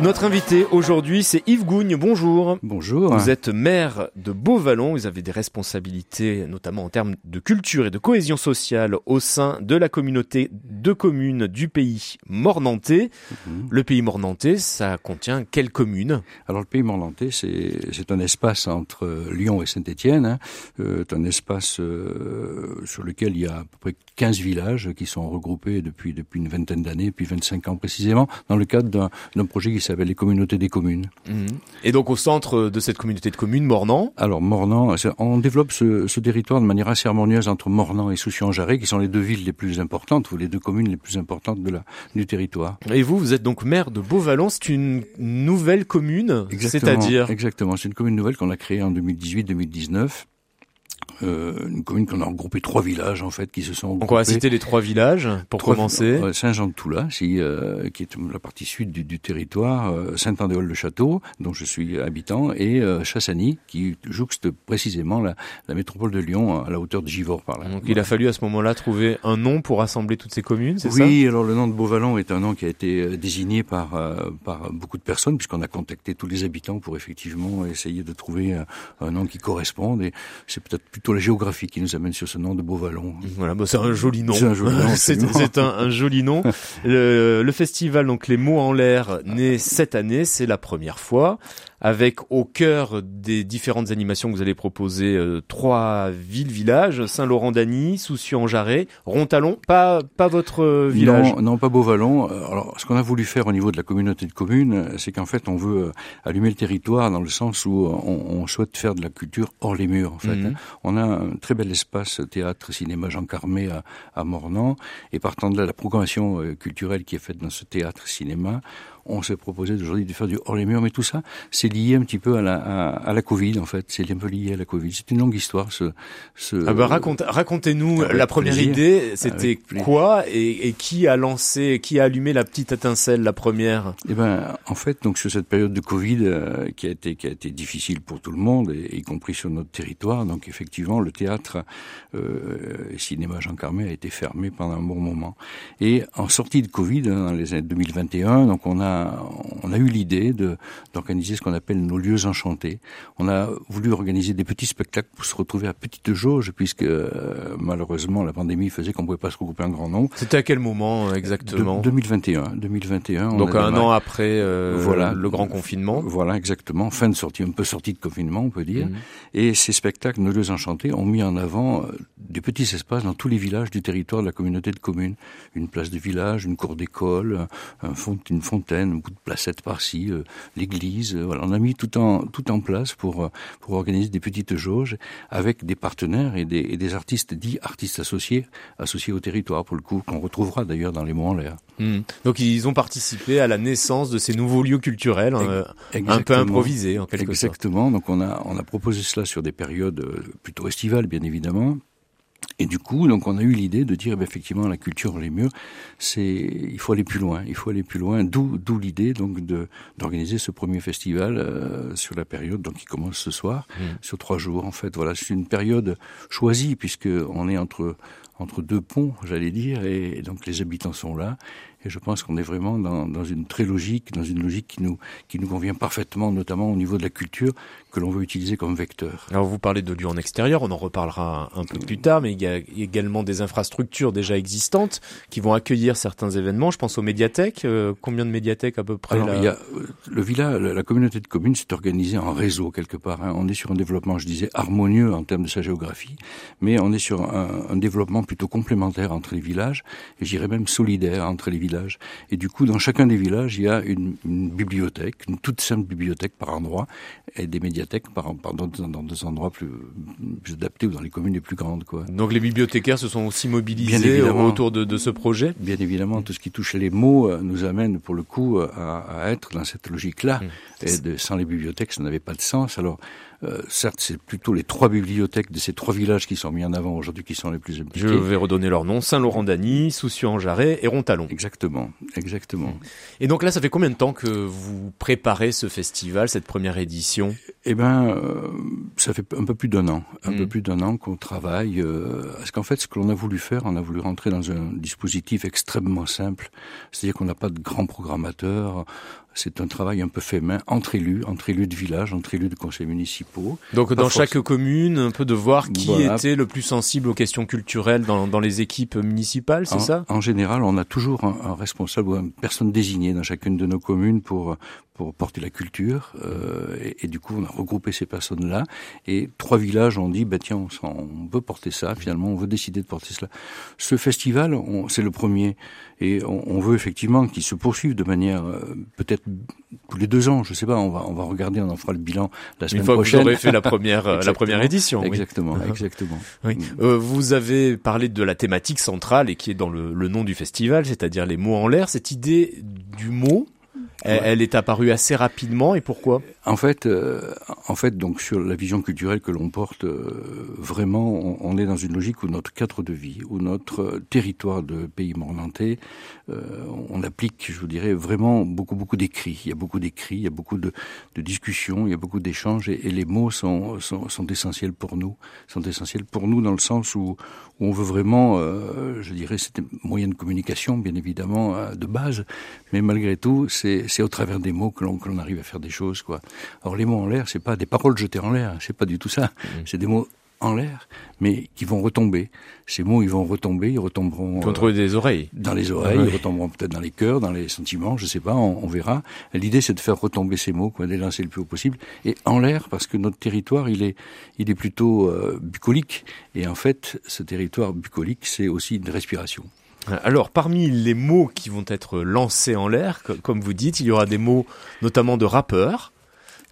Notre invité aujourd'hui, c'est Yves Gougne. Bonjour. Bonjour. Vous êtes maire de Beauvallon. Vous avez des responsabilités, notamment en termes de culture et de cohésion sociale au sein de la communauté de communes du pays mornantais. Mhm. Le pays mornantais, ça contient quelles communes? Alors le pays mornantais, c'est un espace entre Lyon et Saint-Étienne. Hein. Euh, c'est un espace euh, sur lequel il y a à peu près 15 villages qui sont regroupés depuis depuis une vingtaine d'années, depuis 25 ans précisément, dans le cadre d'un d'un projet qui s'appelle les communautés des communes. Et donc au centre de cette communauté de communes, Mornan, Alors Mornan, on développe ce, ce territoire de manière assez harmonieuse entre Mornan et Soucy-en-Jarret, qui sont les deux villes les plus importantes, ou les deux communes les plus importantes de la, du territoire. et vous, vous êtes donc maire de Beauvallon. C'est une nouvelle commune, c'est-à-dire Exactement. C'est une commune nouvelle qu'on a créée en 2018-2019. Euh, une commune qu'on a regroupé trois villages en fait qui se sont Donc on va regroupés. citer les trois villages pour Trois- commencer. euh, Saint-Jean-de-Toula, si, euh, qui est la partie sud du, du territoire, euh, Saint-Andéol-le-Château, dont je suis habitant, et Chassagny, qui jouxte précisément la, la métropole de Lyon à la hauteur de Givors par là. Donc il a fallu à ce moment-là trouver un nom pour rassembler toutes ces communes, c'est oui, alors le nom de Beauvallon est un nom qui a été désigné par par beaucoup de personnes puisqu'on a contacté tous les habitants pour effectivement essayer de trouver euh, un nom qui corresponde et c'est peut-être plutôt la géographie qui nous amène sur ce nom de Beauvallon. Voilà, bah, c'est un joli nom. C'est un joli nom, c'est absolument. c'est un, un joli nom. Le, le festival, donc les mots en l'air, né cette année, c'est la première fois, avec au cœur des différentes animations que vous allez proposer euh, trois villes, villages Saint-Laurent-d'Agny, Soucy-en-Jarret, Rontalon. Pas pas votre euh, village. Non, non, pas Beauvallon. Euh, Alors, ce qu'on a voulu faire au niveau de la communauté de communes, euh, c'est qu'en fait, on veut allumer le territoire dans le sens où on, on souhaite faire de la culture hors les murs. En fait, Mhm. hein. on a un très bel espace théâtre, cinéma Jean Carmé à, à Mornan, et partant de là, la programmation culturelle qui est faite dans ce théâtre, cinéma, on s'est proposé aujourd'hui de faire du hors les murs, mais tout ça, c'est lié un petit peu à la, à, à la Covid, en fait. C'est un peu lié à la Covid. C'est une longue histoire. Ce, ce, Ah bah raconte, racontez-nous la première plaisir. idée, c'était quoi et, et qui a lancé, qui a allumé la petite étincelle, la première? Eh ben, en fait, donc sur cette période de Covid euh, qui a été qui a été difficile pour tout le monde, et, y compris sur notre territoire, donc effectivement, le théâtre euh, et cinéma Jean Carmet a été fermé pendant un bon moment. Et en sortie de Covid, hein, dans les années 2021, donc on a on a eu l'idée d'organiser ce qu'on appelle nos lieux enchantés. On a voulu organiser des petits spectacles pour se retrouver à petite jauge, puisque euh, malheureusement la pandémie faisait qu'on pouvait pas se regrouper un grand nombre. C'était à quel moment euh, exactement De- 2021, 2021. on Donc a un an après euh, Voilà. le grand confinement. Voilà, exactement. Fin de sortie, un peu sortie de confinement, on peut dire. Mhm. Et ces spectacles, Nos Lieux Enchantés, ont mis en avant des petits espaces dans tous les villages du territoire de la communauté de communes. Une place de village, une cour d'école, un une fontaine, un bout de placette par-ci, euh, l'église. euh, voilà, on a mis tout en, tout en place pour, euh, pour organiser des petites jauges avec des partenaires et des, et des artistes dits artistes associés, associés au territoire, pour le coup, qu'on retrouvera d'ailleurs dans les mots en l'air. Mhm. Donc ils ont participé à la naissance de ces nouveaux lieux culturels, hein, euh, un peu improvisés en quelque sorte. Exactement. Donc on a on a proposé cela sur des périodes plutôt estivales, bien évidemment. Et du coup, donc on a eu l'idée de dire, eh ben, effectivement, la culture les murs, c'est il faut aller plus loin, il faut aller plus loin. D'où d'où l'idée donc de d'organiser ce premier festival euh, sur la période donc qui commence ce soir, Mm. sur trois jours en fait. Voilà, c'est une période choisie puisque on est entre entre deux ponts, j'allais dire, et donc les habitants sont là. Et je pense qu'on est vraiment dans, dans une très logique, dans une logique qui nous qui nous convient parfaitement, notamment au niveau de la culture que l'on veut utiliser comme vecteur. Alors vous parlez de lieux en extérieur, on en reparlera un peu plus tard, mais il y a également des infrastructures déjà existantes qui vont accueillir certains événements. Je pense aux médiathèques. Euh, combien de médiathèques à peu près Alors, là il y a euh, le village, la la communauté de communes s'est organisée en réseau quelque part. hein. On est sur un développement, je disais, harmonieux en termes de sa géographie, mais on est sur un, un développement plutôt complémentaire entre les villages, et j'irais même solidaire entre les villages. Et du coup, dans chacun des villages, il y a une, une bibliothèque, une toute simple bibliothèque par endroit, et des médiathèques par, par dans, dans des endroits plus, plus adaptés ou dans les communes les plus grandes, quoi. Donc les bibliothécaires se sont aussi mobilisés autour de, de ce projet? Bien évidemment, tout ce qui touche les mots euh, nous amène pour le coup euh, à, à être dans cette logique-là. Mm. Et de, sans les bibliothèques, ça n'avait pas de sens. Alors, Euh, certes, c'est plutôt les trois bibliothèques de ces trois villages qui sont mis en avant aujourd'hui qui sont les plus impliqués. Je vais redonner leur nom Saint-Laurent-d'Agny, Soucieux-en-Jarret et Rontalon. Exactement, exactement. Et donc là, ça fait combien de temps que vous préparez ce festival, cette première édition? Eh ben, euh, ça fait un peu plus d'un an, un Mm. peu plus d'un an qu'on travaille. Euh, parce qu'en fait, ce que l'on a voulu faire, on a voulu rentrer dans un dispositif extrêmement simple. C'est-à-dire qu'on n'a pas de grands programmateurs. C'est un travail un peu fait main entre élus, entre élus de village, entre élus de conseils municipaux. Donc dans chaque commune, un peu de voir qui Voilà. était le plus sensible aux questions culturelles dans, dans les équipes municipales, c'est ça? En général, on a toujours un, un responsable ou une personne désignée dans chacune de nos communes pour pour porter la culture. Euh, et, et du coup, on a regroupé ces personnes-là. Et trois villages ont dit, bah tiens, on, on veut porter ça. Finalement, on veut décider de porter cela. Ce festival, c'est le premier, et on, on veut effectivement qu'il se poursuive de manière euh, peut-être tous les deux ans. Je sais pas. On va on va regarder, on en fera le bilan la Une semaine fois que vous prochaine. aurez fait la première, euh, la première édition. oui. Exactement, exactement. Oui. Euh, vous avez parlé de la thématique centrale et qui est dans le, le nom du festival, c'est-à-dire les mots en l'air. Cette idée du mot, Ouais. elle est apparue assez rapidement et pourquoi? En fait, euh, en fait, donc sur la vision culturelle que l'on porte, euh, vraiment, on, est dans une logique où notre cadre de vie, où notre euh, territoire de pays mornantais, euh, on applique, je vous dirais, vraiment beaucoup, beaucoup d'écrits. Il y a beaucoup d'écrits, il y a beaucoup de, discussions, il y a beaucoup d'échanges, et, les mots sont, sont, sont essentiels pour nous, sont essentiels pour nous dans le sens où, où on veut vraiment, euh, je dirais, c'est un moyen de communication, bien évidemment, euh, de base, mais malgré tout, c'est au travers des mots que l'on que l'on arrive à faire des choses, quoi. Alors les mots en l'air, c'est pas des paroles jetées en l'air, c'est pas du tout ça. C'est des mots en l'air, mais qui vont retomber. Ces mots, ils vont retomber, ils retomberont euh, Contre des oreilles. dans les oreilles, Ouais. ils retomberont peut-être dans les cœurs, dans les sentiments, je sais pas, on, on verra. L'idée, c'est de faire retomber ces mots, quoi, de les lancer le plus haut possible, et en l'air, parce que notre territoire, il est, il est plutôt euh, bucolique, et en fait, ce territoire bucolique, c'est aussi une respiration. Alors, parmi les mots qui vont être lancés en l'air, co- comme vous dites, il y aura des mots notamment de rappeurs.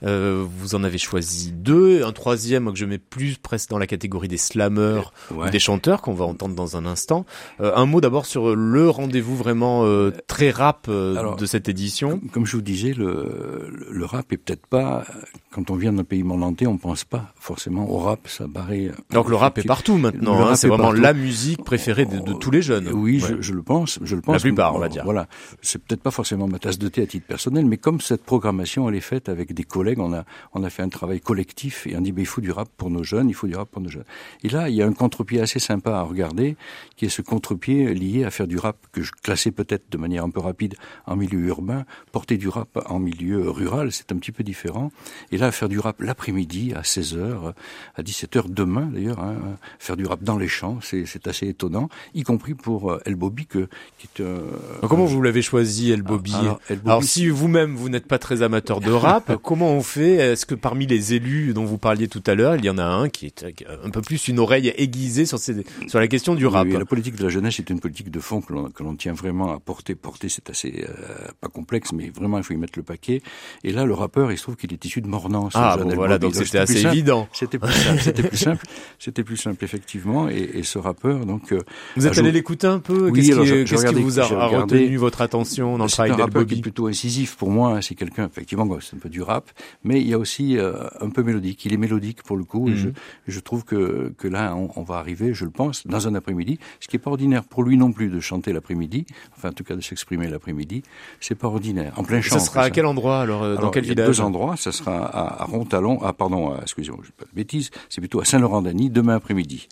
Euh, vous en avez choisi deux, un troisième que je mets plus presque dans la catégorie des slammeurs ou des chanteurs qu'on va entendre dans un instant. Euh, un mot d'abord sur le rendez-vous vraiment euh, très rap euh, Alors, de cette édition. Comme, comme je vous disais, le, le rap est peut-être pas, quand on vient d'un pays mornantais, on pense pas forcément au rap, ça paraît... Donc le rap est partout maintenant, hein, rap c'est est vraiment partout. la musique préférée de, de tous les jeunes. Oui, Ouais. je, je le pense, je le pense. La plupart, on va dire. Voilà, c'est peut-être pas forcément ma tasse de thé à titre personnel, mais comme cette programmation elle est faite avec des collègues, on a on a fait un travail collectif et on dit ben, il faut du rap pour nos jeunes, il faut du rap pour nos jeunes. Et là, il y a un contre-pied assez sympa à regarder, qui est ce contre-pied lié à faire du rap que je classais peut-être de manière un peu rapide en milieu urbain, porter du rap en milieu rural, c'est un petit peu différent. Et là, faire du rap l'après-midi à 16h, à 17h demain d'ailleurs, hein, faire du rap dans les champs, c'est c'est assez étonnant, y compris pour euh, El Bobby, que, qui est euh, Comment vous l'avez choisi, El Bobby? Alors, El Bobby, Alors si vous-même vous n'êtes pas très amateur de rap, comment on fait Est-ce que parmi les élus dont vous parliez tout à l'heure, il y en a un qui est euh, un peu plus une oreille aiguisée sur, ces, sur la question du rap oui, la politique de la jeunesse est une politique de fond que l'on, tient vraiment à porter. Porter, c'est assez euh, pas complexe, mais vraiment il faut y mettre le paquet. Et là, le rappeur, il se trouve qu'il est issu de Mornan. Ah bon voilà, donc c'était assez simple. évident. C'était plus simple. C'était plus simple. C'était plus simple effectivement. Et, et ce rappeur, donc, euh, Vous êtes allé l'écouter un peu? Oui, Qu'est-ce qui, regardé- vous a, a retenu votre attention dans le c'est travail un d'El rappeur qui est plutôt incisif pour moi. hein, C'est quelqu'un effectivement, c'est un peu du rap, mais il y a aussi euh, un peu mélodique. Il est mélodique pour le coup. et Mhm. je, je trouve que que là, on, on va arriver, je le pense, dans un après-midi, ce qui est pas ordinaire pour lui non plus de chanter l'après-midi. Enfin, en tout cas, de s'exprimer l'après-midi, c'est pas ordinaire. En plein champ. Ça sera à quel endroit alors euh, Dans alors, quel il y a deux endroits. Ça sera à, à Rontalon. Ah, pardon, excusez-moi, je pas de bêtises. C'est plutôt à Saint-Laurent-d'Agny demain après-midi.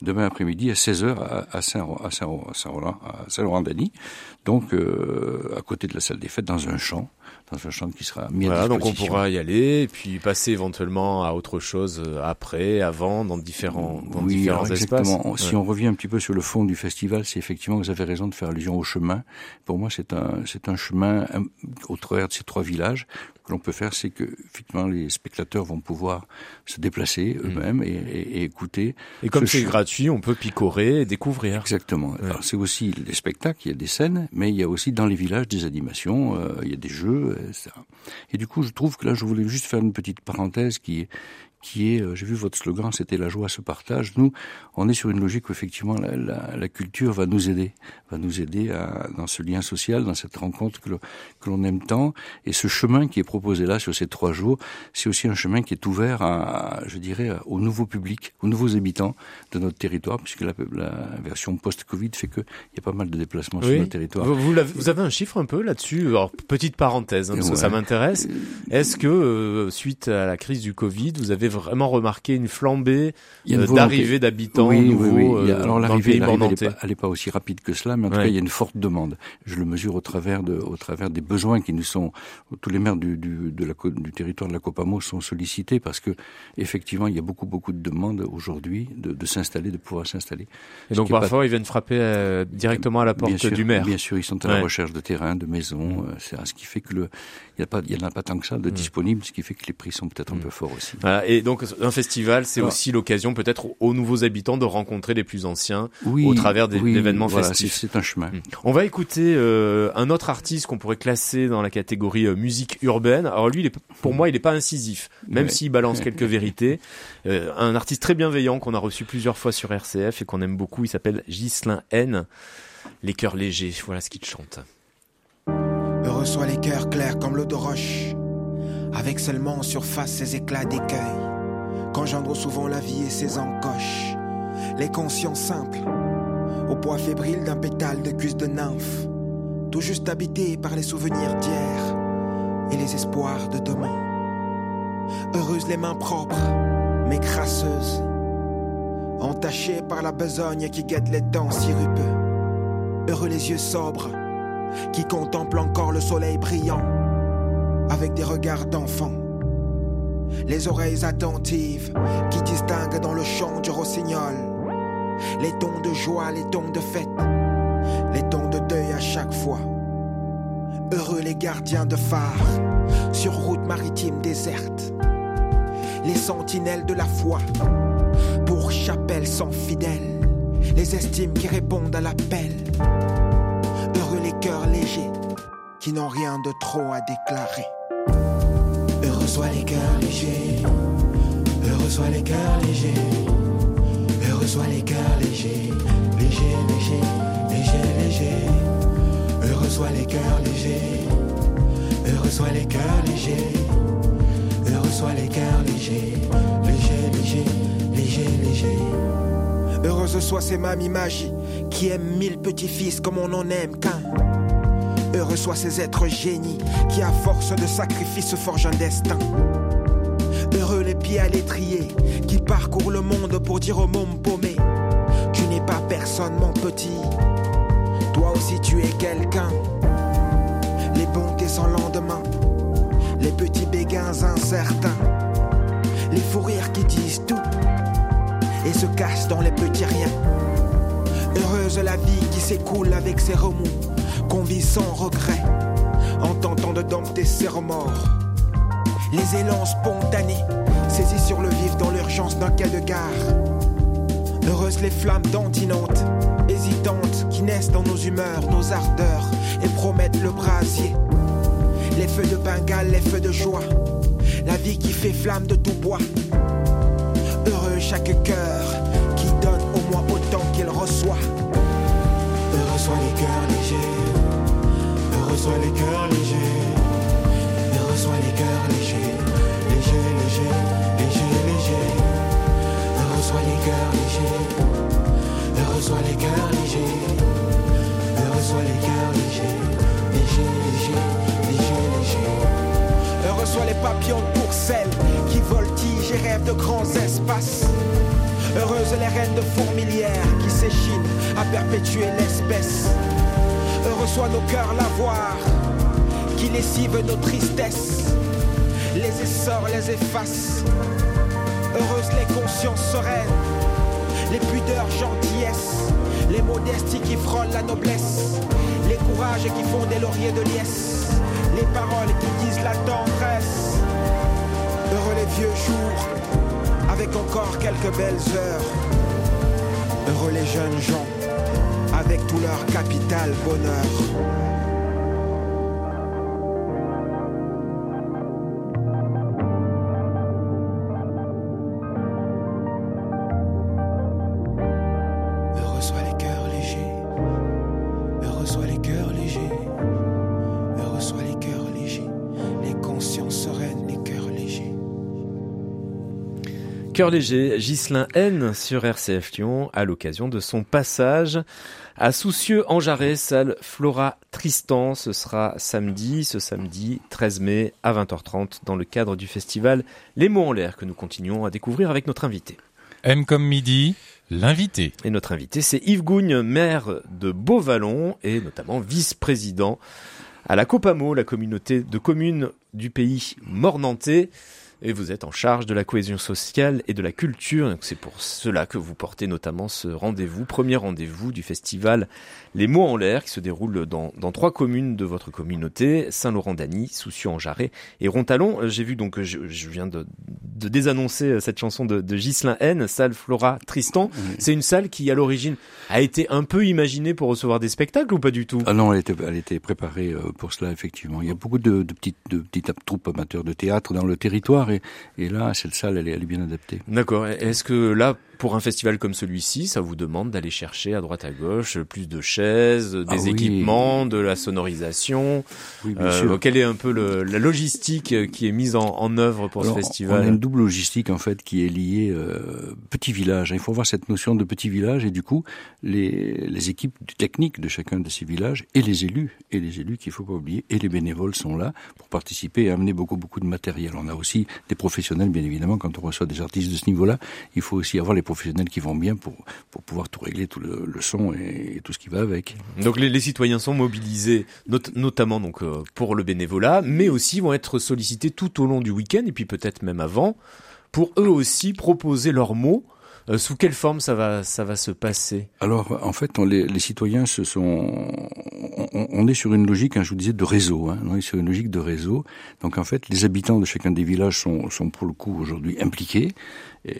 Demain après-midi à 16h à, à Saint- à Saint- à Saint-Laurent, à Saint-Laurent-d'Agny. Donc, euh, à côté de la salle des fêtes, dans un champ, dans un champ qui sera mis à Voilà, donc on pourra y aller et puis passer éventuellement à autre chose euh, après, avant, dans différents, dans oui, différents alors espaces. exactement. Si Ouais. on revient un petit peu sur le fond du festival, c'est effectivement, vous avez raison de faire allusion au chemin. Pour moi, c'est un, c'est un chemin un- au travers de ces trois villages. Que l'on peut faire, c'est que, effectivement, les spectateurs vont pouvoir se déplacer eux-mêmes et, et- et écouter. Et comme ce c'est gratuit, on peut picorer et découvrir. Exactement. Alors c'est aussi les spectacles, il y a des scènes, mais il y a aussi dans les villages des animations, euh, il y a des jeux, etc. Et du coup, je trouve que là, je voulais juste faire une petite parenthèse qui est qui est, j'ai vu votre slogan, c'était la joie se partage. Nous, on est sur une logique où effectivement la, la, la culture va nous aider, va nous aider à, dans ce lien social, dans cette rencontre que, l'on aime tant. Et ce chemin qui est proposé là sur ces trois jours, c'est aussi un chemin qui est ouvert à, je dirais, au nouveau public, aux nouveaux habitants de notre territoire, puisque la, la version post-Covid fait qu'il y a pas mal de déplacements sur notre territoire. Vous, vous, avez, vous, avez un chiffre un peu là-dessus Alors, petite parenthèse, hein, parce ouais. que ça m'intéresse. Est-ce que, euh, suite à la crise du Covid, vous avez vraiment remarqué une flambée euh, d'arrivée d'habitants oui, nouveaux oui, oui. Alors l'arrivée, elle n'est pas, pas, aussi rapide que cela, mais en tout ouais. cas, il y a une forte demande. Je le mesure au travers, de, au travers des besoins qui nous sont... Tous les maires du, du, de la, du territoire de la Copamo sont sollicités parce que, effectivement, il y a beaucoup, beaucoup de demandes aujourd'hui de, de s'installer, de pouvoir s'installer. Et donc parfois, pas... ils viennent frapper euh, directement à la porte sûr, du maire. Bien sûr, ils sont à ouais. la recherche de terrain, de maisons. Euh, c'est ce qui fait que le, il n'y en a pas tant que ça de mmh. disponibles, ce qui fait que les prix sont peut-être mmh. un peu forts aussi. Voilà, et donc un festival, c'est aussi l'occasion peut-être aux nouveaux habitants de rencontrer les plus anciens oui, au travers des oui, événements voilà, festifs. C'est un chemin. Mmh. On va écouter euh, un autre artiste qu'on pourrait classer dans la catégorie euh, musique urbaine. Alors lui, il est, pour moi, il n'est pas incisif, même ouais. s'il balance quelques vérités. Euh, un artiste très bienveillant qu'on a reçu plusieurs fois sur RCF et qu'on aime beaucoup. Il s'appelle Ghislain N. Les cœurs légers, voilà ce qu'il chante. Heureux soient les cœurs clairs comme l'eau de roche, avec seulement en surface ces éclats d'écueil, qu'engendre souvent la vie et ses encoches. Les consciences simples, au poids fébrile d'un pétale de cuisse de nymphe, tout juste habité par les souvenirs d'hier et les espoirs de demain. Heureuses les mains propres, mais crasseuses, entachées par la besogne qui guette les dents sirupeux. Heureux les yeux sobres, qui contemplent encore le soleil brillant, avec des regards d'enfant. Les oreilles attentives, qui distinguent dans le chant du rossignol les tons de joie, les tons de fête, les tons de deuil à chaque fois. Heureux les gardiens de phare sur route maritime déserte, les sentinelles de la foi pour chapelle sans fidèles, les estimes qui répondent à l'appel. Heureux les cœurs légers qui n'ont rien de trop à déclarer. Soient les cœurs légers, heureux soient les cœurs légers. Heureux soient les cœurs légers, légers, légers, légers, légers. Heureux soient les cœurs légers, heureux soient les cœurs légers. Heureux soient les cœurs légers, légers, légers, légers, légers. Heureuse soit ces mamies magie qui aiment mille petits-fils comme on en aime qu'un. Heureux soient ces êtres génies qui, à force de sacrifices, forgent un destin. Heureux les pieds à l'étrier qui parcourent le monde pour dire au môme paumé Tu n'es pas personne, mon petit. Toi aussi, tu es quelqu'un. Les bontés sans lendemain, les petits béguins incertains, les fous rires qui disent tout et se cachent dans les petits riens. Heureuse la vie qui s'écoule avec ses remous, qu'on vit sans regret, en tentant de dompter ses remords les élans spontanés, saisis sur le vif dans l'urgence d'un quai de gare. Heureuses les flammes dantinantes, hésitantes, qui naissent dans nos humeurs, nos ardeurs, et promettent le brasier. Les feux de Bengale, les feux de joie, la vie qui fait flamme de tout bois. Heureux chaque cœur qui donne au moins autant qu'il reçoit. Heureux soient les cœurs légers, soient les cœurs légers. Heureux soient les cœurs légers, légers, légers, légers, légers. Heureux soient les cœurs légers, heureux soient les cœurs légers. Heureux soient les cœurs légers, légers, légers, légers, légers. Soient les papillons de Courcelles qui voltigent et rêvent de grands espaces. Heureuses les reines de fourmilières qui s'échinent à perpétuer l'espèce. Soient nos cœurs l'avoir qui lessive nos tristesses, les essors, les efface. Heureuses les consciences sereines, les pudeurs gentillesses, les modesties qui frôlent la noblesse, les courages qui font des lauriers de liesse, les paroles qui disent la tendresse. Heureux les vieux jours, avec encore quelques belles heures. Heureux les jeunes gens, avec tout leur capital bonheur. Heureux soit les cœurs légers. Heureux soit les cœurs légers. Heureux soit les cœurs légers. Les consciences sereines, les cœurs légers. Cœur léger, Ghislain N sur RCF Lyon à l'occasion de son passage à Soucieux en Jarret, salle Flora Tristan. Ce sera samedi, ce samedi 13 mai à 20h30 dans le cadre du festival Les mots en l'air que nous continuons à découvrir avec notre invité. M comme midi, l'invité. Et notre invité, c'est Yves Gougne, maire de Beauvallon et notamment vice-président à la Copamo, la communauté de communes du pays mornantais et vous êtes en charge de la cohésion sociale et de la culture. C'est pour cela que vous portez notamment ce rendez-vous, premier rendez-vous du festival Les mots en l'air qui se déroule dans, trois communes de votre communauté, Saint-Laurent-d'Agny, Soucieux-en-Jarret et Rontalon. J'ai vu donc, je viens de, de, désannoncer cette chanson de, de Ghislain N, salle Flora Tristan. C'est une salle qui à l'origine a été un peu imaginée pour recevoir des spectacles ou pas du tout? Ah non, elle était, elle était préparée euh, pour cela effectivement. Il y a beaucoup de, de petites, de petites troupes amateurs de théâtre dans le territoire et, et là, cette salle, elle est, elle est bien adaptée. D'accord. Est-ce que là, pour un festival comme celui-ci, ça vous demande d'aller chercher à droite à gauche plus de chaises, des Ah oui. équipements, de la sonorisation Oui, bien Euh, sûr. Quelle est un peu le- la logistique qui est mise en, en œuvre pour Alors, ce On a festival une double logistique en fait qui est liée euh, petit village. Il faut voir cette notion de petit village et du coup les, les équipes techniques de chacun de ces villages et les élus et les élus qu'il faut pas oublier et les bénévoles sont là pour participer et amener beaucoup beaucoup de matériel. On a aussi des professionnels bien évidemment quand on reçoit des artistes de ce niveau-là. Il faut aussi avoir les professionnels qui vont bien pour pour pouvoir tout régler tout le, le son et, et tout ce qui va avec. Donc les, les citoyens sont mobilisés, not- notamment donc euh, pour le bénévolat, mais aussi vont être sollicités tout au long du week-end et puis peut-être même avant pour eux aussi proposer leurs mots. Euh, sous quelle forme ça va ça va se passer? Alors, en fait, on, les, les citoyens se sont, on, on est sur une logique, hein, je vous disais, de réseau. Hein, on est sur une logique de réseau. Donc, en fait, les habitants de chacun des villages sont, sont pour le coup aujourd'hui impliqués. Et,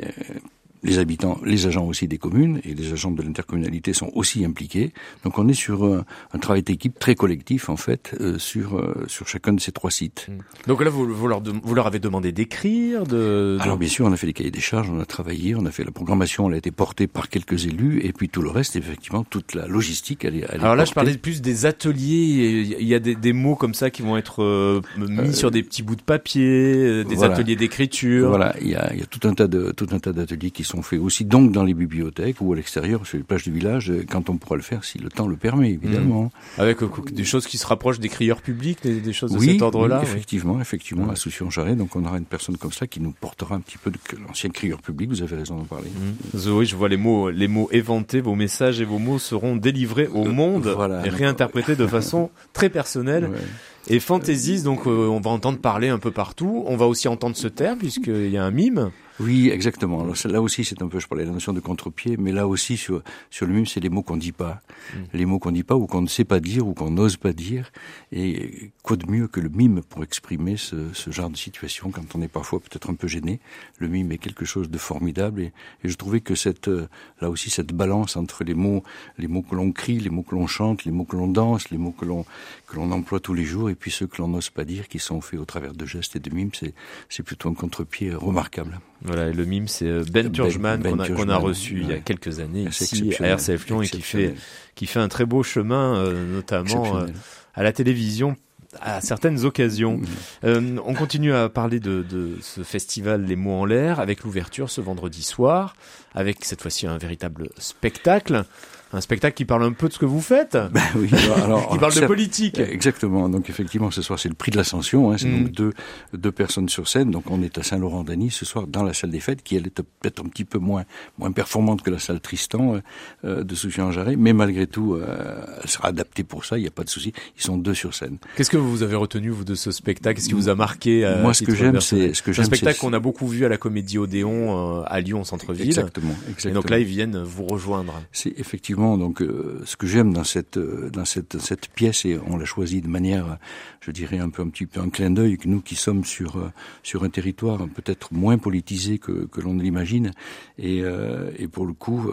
les habitants, les agents aussi des communes et les agents de l'intercommunalité sont aussi impliqués. Donc, on est sur un, un travail d'équipe très collectif, en fait, euh, sur euh, sur chacun de ces trois sites. Donc là vous, vous leur vous leur avez demandé d'écrire de, de- Alors bien sûr, on a fait les cahiers des charges, on a travaillé, on a fait la programmation, elle a été portée par quelques élus, et puis tout le reste, effectivement, toute la logistique, elle est. Elle est Alors là, je parlais plus des ateliers. Il y a des, des mots comme ça qui vont être euh, mis sur des petits bouts de papier, euh, des voilà. ateliers d'écriture. Voilà, il y a, il y a tout un tas de tout un tas d'ateliers qui sont faits aussi donc dans les bibliothèques ou à l'extérieur sur les plages du village euh, quand on pourra le faire si le temps le permet évidemment. Avec euh, des choses qui se rapprochent des crieurs publics, des, des choses de cet ordre-là. oui, oui. effectivement, effectivement, à Soucy-en-Jarret, donc on aura une personne comme ça qui nous portera un petit peu de l'ancien crieur public. Vous avez raison d'en parler. Mm. Zoé, je vois les mots, les mots éventés, vos messages et vos mots seront délivrés au monde Euh, voilà. et réinterprétés de façon très personnelle Ouais. et fantaisiste. Donc, euh, on va entendre parler un peu partout. On va aussi entendre ce terme puisqu'il y a un mime. Oui, exactement. Alors là aussi, c'est un peu, je parlais de la notion de contre-pied, mais là aussi sur sur le mime, c'est les mots qu'on dit pas, les mots qu'on dit pas ou qu'on ne sait pas dire ou qu'on n'ose pas dire. Et quoi de mieux que le mime pour exprimer ce, ce genre de situation quand on est parfois peut-être un peu gêné? Le mime est quelque chose de formidable et, et je trouvais que cette euh, là aussi cette balance entre les mots, les mots que l'on crie, les mots que l'on chante, les mots que l'on danse, les mots que l'on que l'on emploie tous les jours et puis ceux que l'on n'ose pas dire, qui sont faits au travers de gestes et de mimes, c'est c'est plutôt un contre-pied remarquable. Voilà, et le mime, c'est euh, Ben Ben- Turgeman Ben qu'on a, qu'on a reçu il y a quelques années ici à RCF Lyon et qui fait, qui fait un très beau chemin, euh, notamment euh, à la télévision à certaines occasions. Euh, on continue à parler de, de ce festival Les mots en l'air avec l'ouverture ce vendredi soir, avec cette fois-ci un véritable spectacle. Un spectacle qui parle un peu de ce que vous faites, Ben oui, alors, qui parle de politique. Exactement. Donc effectivement, ce soir c'est le prix de l'ascension. Hein, c'est Mm. donc deux deux personnes sur scène. Donc on est à Saint-Laurent-d'Agny ce soir dans la salle des fêtes, qui elle est peut-être un petit peu moins moins performante que la salle Tristan euh, euh, de Soucy-en-Jarret, mais malgré tout, euh, elle sera adaptée pour ça. Il n'y a pas de souci. Ils sont deux sur scène. Qu'est-ce que vous avez retenu vous de ce spectacle? Qu'est-ce qui vous a marqué à Moi, ce que j'aime, c'est ce que C'est un j'aime, spectacle qu'on a beaucoup vu à la Comédie Odéon euh, à Lyon, centre-ville. Exactement, Et exactement. donc là, ils viennent vous rejoindre. C'est effectivement donc euh, ce que j'aime dans cette euh, dans cette cette pièce et on l'a choisi de manière, je dirais un peu un petit peu un clin d'œil que nous qui sommes sur euh, sur un territoire peut-être moins politisé que que l'on ne l'imagine et et pour le coup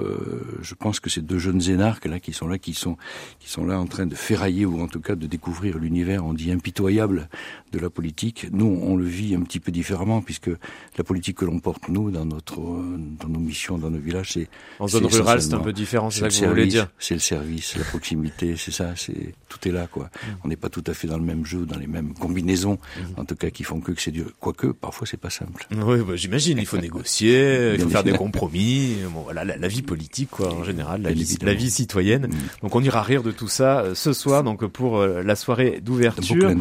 je pense que ces deux jeunes énarques là qui sont là qui sont qui sont là en train de ferrailler ou en tout cas de découvrir l'univers en dit, impitoyable de la politique. Nous, on le vit un petit peu différemment, puisque la politique que l'on porte, nous, dans notre, dans nos missions, dans nos villages, c'est... En zone rurale, c'est un peu différent, c'est ça que vous voulez dire C'est le service, la proximité, c'est ça, c'est tout est là, quoi. Mm. On n'est pas tout à fait dans le même jeu, dans les mêmes combinaisons, mm. en tout cas, qui font que, que c'est dur. Quoique, parfois, c'est pas simple. Oui, bah, j'imagine, il faut négocier, il faut faire des compromis, bon, voilà, la, vie politique, quoi, en général, la, vie, la vie, citoyenne. Mm. Donc, on ira rire de tout ça euh, ce soir, donc, pour euh, la soirée d'ouverture.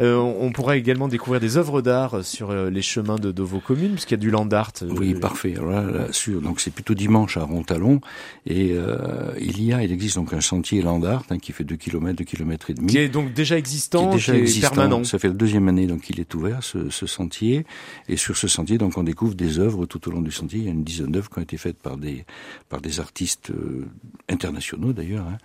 Euh, on pourra également découvrir des œuvres d'art sur les chemins de, de vos communes, puisqu'il y a du land art. Oui, parfait. Là, là, sur, donc c'est plutôt dimanche à Rontalon, et euh, il y a, il existe donc un sentier land art hein, qui fait 2 km, 2 km et demi. Qui est donc déjà existant, qui est déjà permanent. Ça fait la deuxième année donc il est ouvert ce, ce, sentier, et sur ce sentier donc on découvre des œuvres tout au long du sentier. Il y a une dizaine d'œuvres qui ont été faites par des par des artistes euh, internationaux d'ailleurs, hein,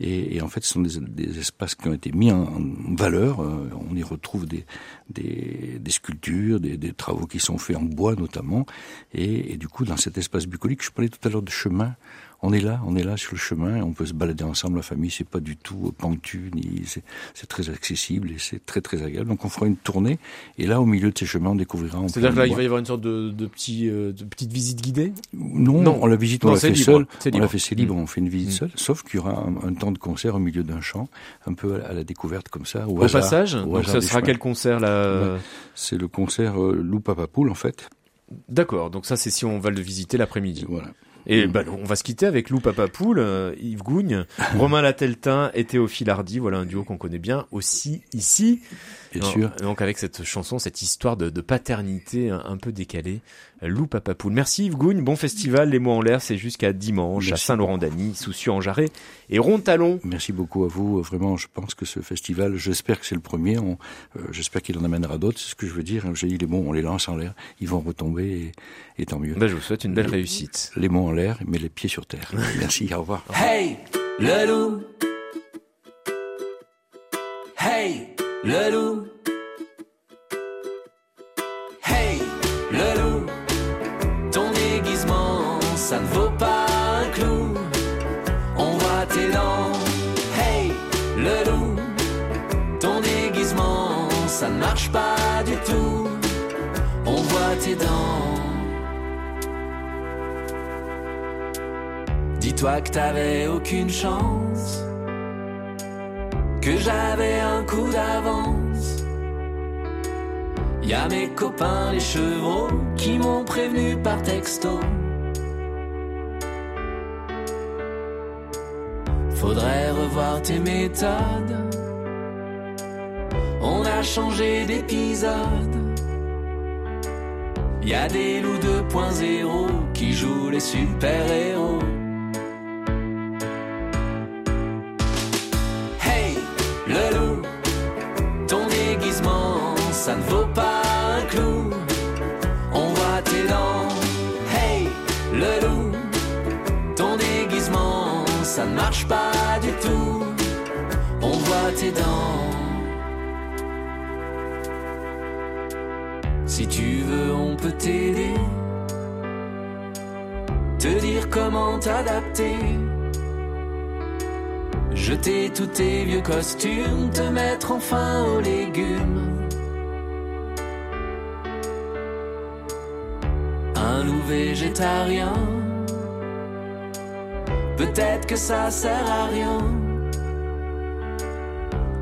et, et, en fait ce sont des, des, espaces qui ont été mis en, valeur. Euh, on y retrouve des des, des sculptures, des, des, travaux qui sont faits en bois notamment, et, et du coup dans cet espace bucolique, je parlais tout à l'heure de chemin, on est là, on est là sur le chemin, on peut se balader ensemble, la famille, c'est pas du tout pentu, ni c'est très accessible et c'est très très agréable. Donc on fera une tournée et là au milieu de ces chemins on découvrira. C'est-à-dire que là il va y avoir une sorte de, de petit euh, de petite visite guidée? Non, non, on la visite, on la fait seul. On la fait c'est libre, on fait une visite mmh. seule, sauf qu'il y aura un, temps de concert au milieu d'un champ, un peu à, la découverte comme ça. Au, passage, donc ça sera quel concert là C'est le concert euh, Lou Papapoul en fait. D'accord, donc ça c'est si on va le visiter l'après-midi. Voilà. Et bah, on va se quitter avec Lou Papapoul, euh, Yves Gougne, Romain Lateltin et Théophile Hardy. Voilà un duo qu'on connaît bien aussi ici. Bien sûr. Donc avec cette chanson, cette histoire de, de paternité un, peu décalée, Lou Papapoul. Merci Yves Gougne, bon festival, les mots en l'air, c'est jusqu'à dimanche à Saint-Laurent-d'Agny, Soucieux en Jarret et Rontalon. Merci beaucoup à vous. Vraiment, je pense que ce festival, j'espère que c'est le premier. Euh, j'espère qu'il en amènera d'autres. C'est ce que je veux dire. J'ai dit les mots, on les lance en l'air, ils vont retomber et, tant mieux. Ben, je vous souhaite une belle réussite. Les mots en l'air, mais les pieds sur terre. Merci, au revoir. Hey, le loup. Hey, le loup. Hey, le loup. Ton déguisement, ça ne vaut pas un clou. On voit tes dents. Hey, le loup. Ton déguisement, ça ne marche pas du tout. On voit tes dents. Dis-toi que t'avais aucune chance que j'avais un coup d'avance. Y a mes copains les chevaux qui m'ont prévenu par texto. Faudrait revoir tes méthodes. On a changé d'épisode. Y a des loups 2.0 qui jouent les super-héros. Ça ne vaut pas un clou. On voit tes dents, hey, le loup. Ton déguisement, ça ne marche pas du tout. On voit tes dents. Si tu veux, on peut t'aider. Te dire comment t'adapter. Jeter tous tes vieux costumes, te mettre enfin aux légumes. Végétarien. Peut-être que ça sert à rien.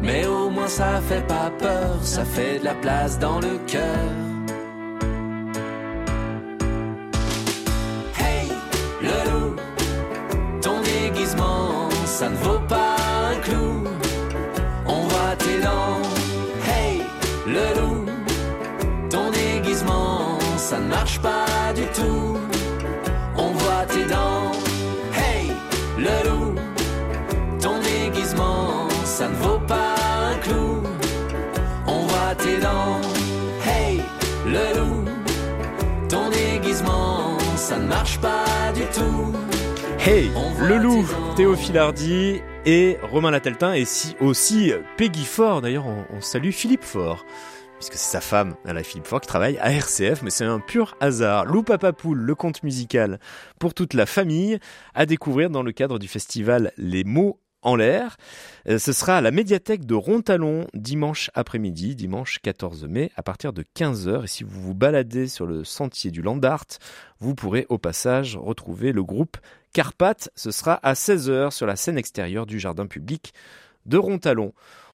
Mais au moins ça fait pas peur, ça fait de la place dans le cœur. Ne vaut pas un clou. On voit tes dents, hey, le loup. Ton déguisement, ça ne marche pas du tout. Hey, le loup, Théophile Hardy et Romain Lateltin et si aussi Peggy Ford. D'ailleurs, on, on salue Philippe Fort puisque c'est sa femme, la Philippe Fort, qui travaille à RCF, mais c'est un pur hasard. Lou Papapoul, le conte musical pour toute la famille, à découvrir dans le cadre du festival Les mots en l'air. Euh, Ce sera à la médiathèque de Rontalon dimanche après-midi, dimanche 14 mai, à partir de 15h. Et si vous vous baladez sur le sentier du Landart, vous pourrez au passage retrouver le groupe Carpath. Ce sera à 16h sur la scène extérieure du jardin public de Rontalon.